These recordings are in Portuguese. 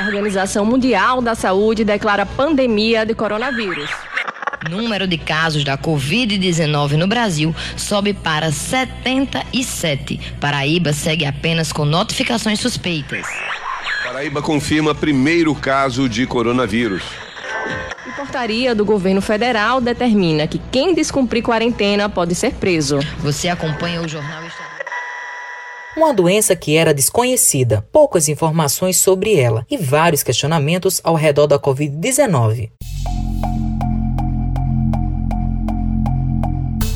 A Organização Mundial da Saúde declara pandemia de coronavírus. Número de casos da Covid-19 no Brasil sobe para 77. Paraíba segue apenas com notificações suspeitas. Paraíba confirma primeiro caso de coronavírus. E portaria do governo federal determina que quem descumprir quarentena pode ser preso. Você acompanha o Jornal Estadual. Uma doença que era desconhecida, poucas informações sobre ela e vários questionamentos ao redor da Covid-19.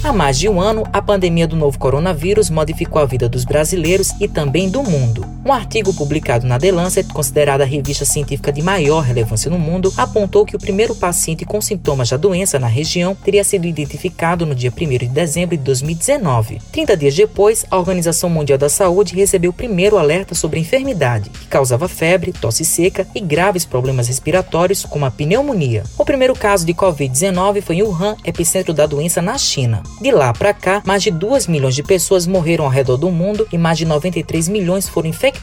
Há mais de um ano, a pandemia do novo coronavírus modificou a vida dos brasileiros e também do mundo. Um artigo publicado na The Lancet, considerada a revista científica de maior relevância no mundo, apontou que o primeiro paciente com sintomas da doença na região teria sido identificado no dia 1 de dezembro de 2019. 30 dias depois, a Organização Mundial da Saúde recebeu o primeiro alerta sobre a enfermidade, que causava febre, tosse seca e graves problemas respiratórios, como a pneumonia. O primeiro caso de Covid-19 foi em Wuhan, epicentro da doença na China. De lá para cá, mais de 2 milhões de pessoas morreram ao redor do mundo e mais de 93 milhões foram infectadas.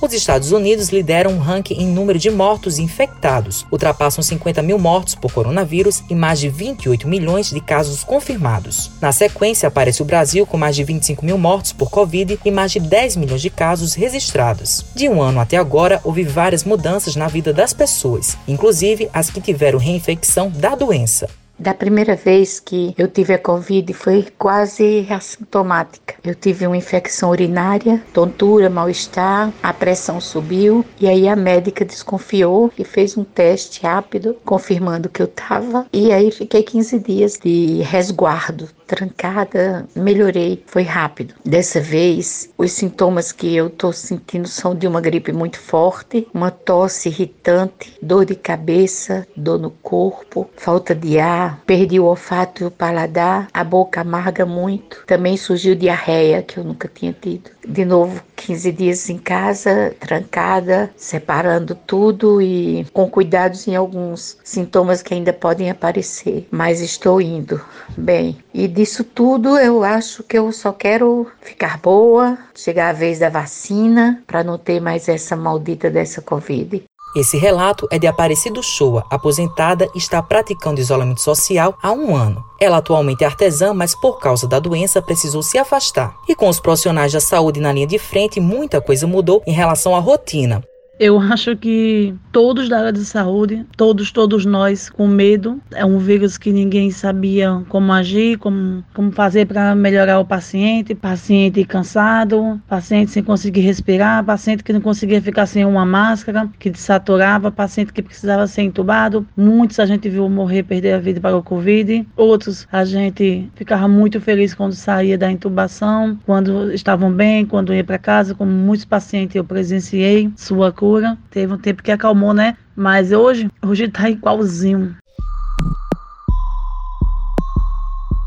Os Estados Unidos lideram um ranking em número de mortos infectados, ultrapassam 50 mil mortos por coronavírus e mais de 28 milhões de casos confirmados. Na sequência, aparece o Brasil com mais de 25 mil mortos por Covid e mais de 10 milhões de casos registrados. De um ano até agora, houve várias mudanças na vida das pessoas, inclusive as que tiveram reinfecção da doença. Da primeira vez que eu tive a Covid foi quase assintomática. Eu tive uma infecção urinária, tontura, mal-estar, a pressão subiu e aí a médica desconfiou e fez um teste rápido confirmando que eu tava e aí fiquei 15 dias de resguardo trancada, melhorei, foi rápido. Dessa vez, os sintomas que eu tô sentindo são de uma gripe muito forte, uma tosse irritante, dor de cabeça, dor no corpo, falta de ar, perdi o olfato e o paladar, a boca amarga muito. Também surgiu diarreia que eu nunca tinha tido. De novo, 15 dias em casa, trancada, separando tudo e com cuidados em alguns sintomas que ainda podem aparecer, mas estou indo bem. E disso tudo, eu acho que eu só quero ficar boa, chegar a vez da vacina, para não ter mais essa maldita dessa Covid. Esse relato é de Aparecido Shoa, aposentada e está praticando isolamento social há um ano. Ela atualmente é artesã, mas por causa da doença precisou se afastar. E com os profissionais da saúde na linha de frente, muita coisa mudou em relação à rotina. Eu acho que todos da área de saúde, todos, todos nós com medo. É um vírus que ninguém sabia como agir, como, como fazer para melhorar o paciente. Paciente cansado, paciente sem conseguir respirar, paciente que não conseguia ficar sem uma máscara, que desaturava, paciente que precisava ser entubado. Muitos a gente viu morrer, perder a vida para o Covid. Outros a gente ficava muito feliz quando saía da intubação, quando estavam bem, quando ia para casa. Como muitos pacientes eu presenciei sua cura Teve um tempo que acalmou, né? Mas hoje, hoje tá igualzinho.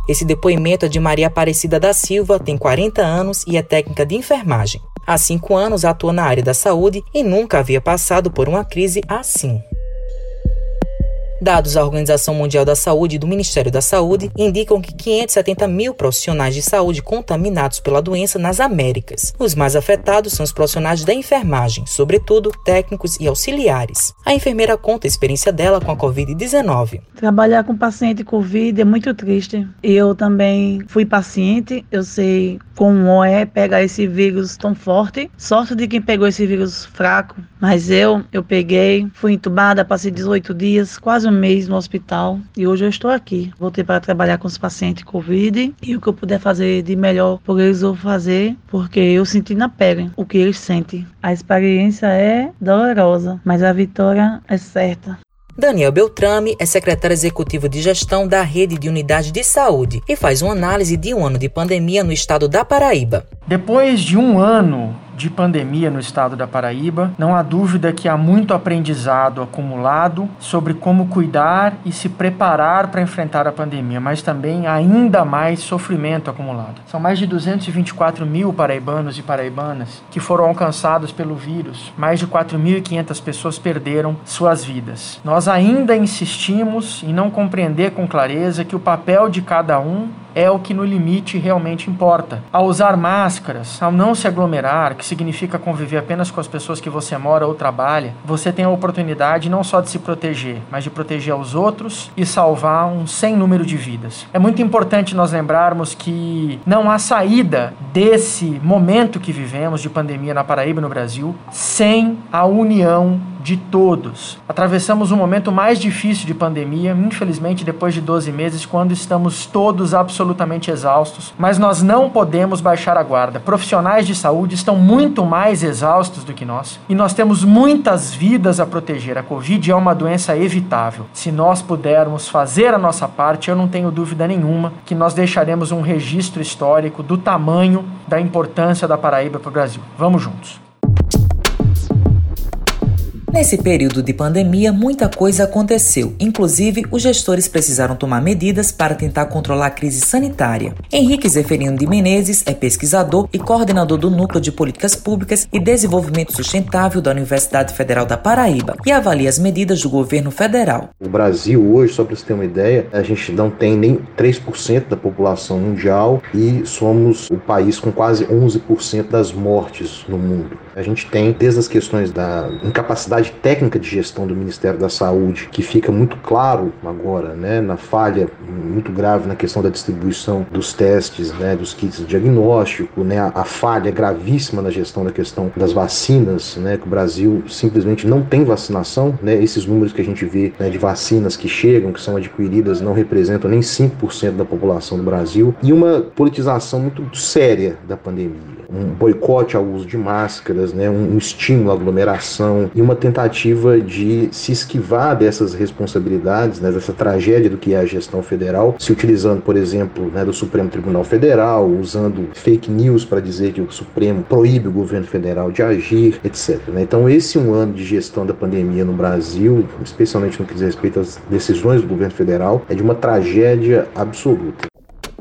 Esse depoimento é de Maria Aparecida da Silva, tem 40 anos e é técnica de enfermagem. Há cinco anos atua na área da saúde e nunca havia passado por uma crise assim. Dados da Organização Mundial da Saúde e do Ministério da Saúde indicam que 570 mil profissionais de saúde contaminados pela doença nas Américas. Os mais afetados são os profissionais da enfermagem, sobretudo técnicos e auxiliares. A enfermeira conta a experiência dela com a Covid-19. Trabalhar com paciente Covid é muito triste. Eu também fui paciente, eu sei como é pegar esse vírus tão forte. Sorte de quem pegou esse vírus fraco, mas eu, eu peguei, fui entubada, passei 18 dias, quase um mês no hospital e hoje eu estou aqui. Voltei para trabalhar com os pacientes Covid e o que eu puder fazer de melhor por eles eu vou fazer, porque eu senti na pele o que eles sentem. A experiência é dolorosa, mas a vitória é certa. Daniel Beltrame é secretário executivo de gestão da rede de unidade de saúde e faz uma análise de um ano de pandemia no estado da Paraíba. Depois de um ano de pandemia no estado da Paraíba, não há dúvida que há muito aprendizado acumulado sobre como cuidar e se preparar para enfrentar a pandemia, mas também ainda mais sofrimento acumulado. São mais de 224 mil paraibanos e paraibanas que foram alcançados pelo vírus, mais de 4.500 pessoas perderam suas vidas. Nós ainda insistimos em não compreender com clareza que o papel de cada um é o que no limite realmente importa. Ao usar máscaras, ao não se aglomerar, que significa conviver apenas com as pessoas que você mora ou trabalha, você tem a oportunidade não só de se proteger, mas de proteger aos outros e salvar um sem número de vidas. É muito importante nós lembrarmos que não há saída desse momento que vivemos de pandemia na Paraíba e no Brasil sem a união de todos. Atravessamos um momento mais difícil de pandemia, infelizmente depois de 12 meses, quando estamos todos absolutamente exaustos, mas nós não podemos baixar a guarda. Profissionais de saúde estão muito mais exaustos do que nós e nós temos muitas vidas a proteger. A Covid é uma doença evitável. Se nós pudermos fazer a nossa parte, eu não tenho dúvida nenhuma que nós deixaremos um registro histórico do tamanho da importância da Paraíba para o Brasil. Vamos juntos. Nesse período de pandemia, muita coisa aconteceu. Inclusive, os gestores precisaram tomar medidas para tentar controlar a crise sanitária. Henrique Zeferino de Menezes é pesquisador e coordenador do Núcleo de Políticas Públicas e Desenvolvimento Sustentável da Universidade Federal da Paraíba e avalia as medidas do governo federal. O Brasil hoje, só para você ter uma ideia, a gente não tem nem 3% da população mundial e somos o país com quase 11% das mortes no mundo. A gente tem desde as questões da incapacidade técnica de gestão do Ministério da Saúde, que fica muito claro agora, né, na falha muito grave na questão da distribuição dos testes, né, dos kits de diagnóstico, né, a, a falha gravíssima na gestão da questão das vacinas, né, que o Brasil simplesmente não tem vacinação, né, esses números que a gente vê né, de vacinas que chegam, que são adquiridas, não representam nem 5% da população do Brasil, e uma politização muito séria da pandemia. Um boicote ao uso de máscaras, né, um estímulo à aglomeração e uma tentativa de se esquivar dessas responsabilidades, né, dessa tragédia do que é a gestão federal, se utilizando, por exemplo, né, do Supremo Tribunal Federal, usando fake news para dizer que o Supremo proíbe o governo federal de agir, etc. Né? Então, esse um ano de gestão da pandemia no Brasil, especialmente no que diz respeito às decisões do governo federal, é de uma tragédia absoluta.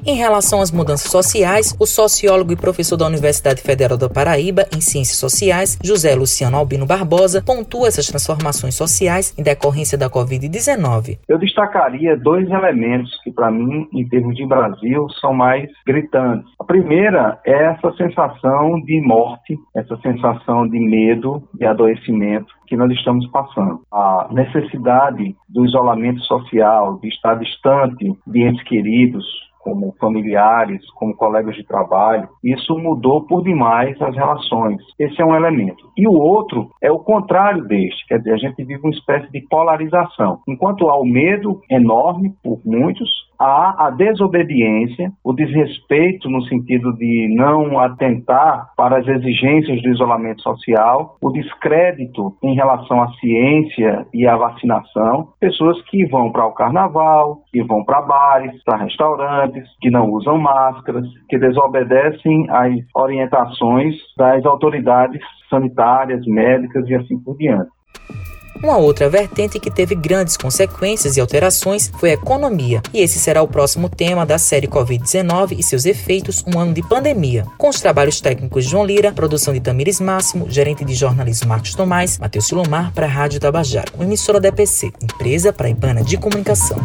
Em relação às mudanças sociais, o sociólogo e professor da Universidade Federal da Paraíba em Ciências Sociais, José Luciano Albino Barbosa, pontua essas transformações sociais em decorrência da Covid-19. Eu destacaria dois elementos que, para mim, em termos de Brasil, são mais gritantes. A primeira é essa sensação de morte, essa sensação de medo e adoecimento que nós estamos passando. A necessidade do isolamento social, de estar distante de entes queridos, como familiares, como colegas de trabalho. Isso mudou por demais as relações. Esse é um elemento. E o outro é o contrário deste, quer dizer, a gente vive uma espécie de polarização. Enquanto há o medo enorme por muitos, há a desobediência, o desrespeito no sentido de não atentar para as exigências do isolamento social, o descrédito em relação à ciência e à vacinação, pessoas que vão para o carnaval, que vão para bares, para restaurantes, que não usam máscaras, que desobedecem às orientações das autoridades sanitárias, médicas e assim por diante. Uma outra vertente que teve grandes consequências e alterações foi a economia, e esse será o próximo tema da série Covid-19 e seus efeitos, um ano de pandemia. Com os trabalhos técnicos de João Lira, produção de Tamires Máximo, gerente de jornalismo Marcos Tomás, Matheus Silomar para a Rádio Tabajara, uma emissora da EPC, empresa paraibana de comunicação.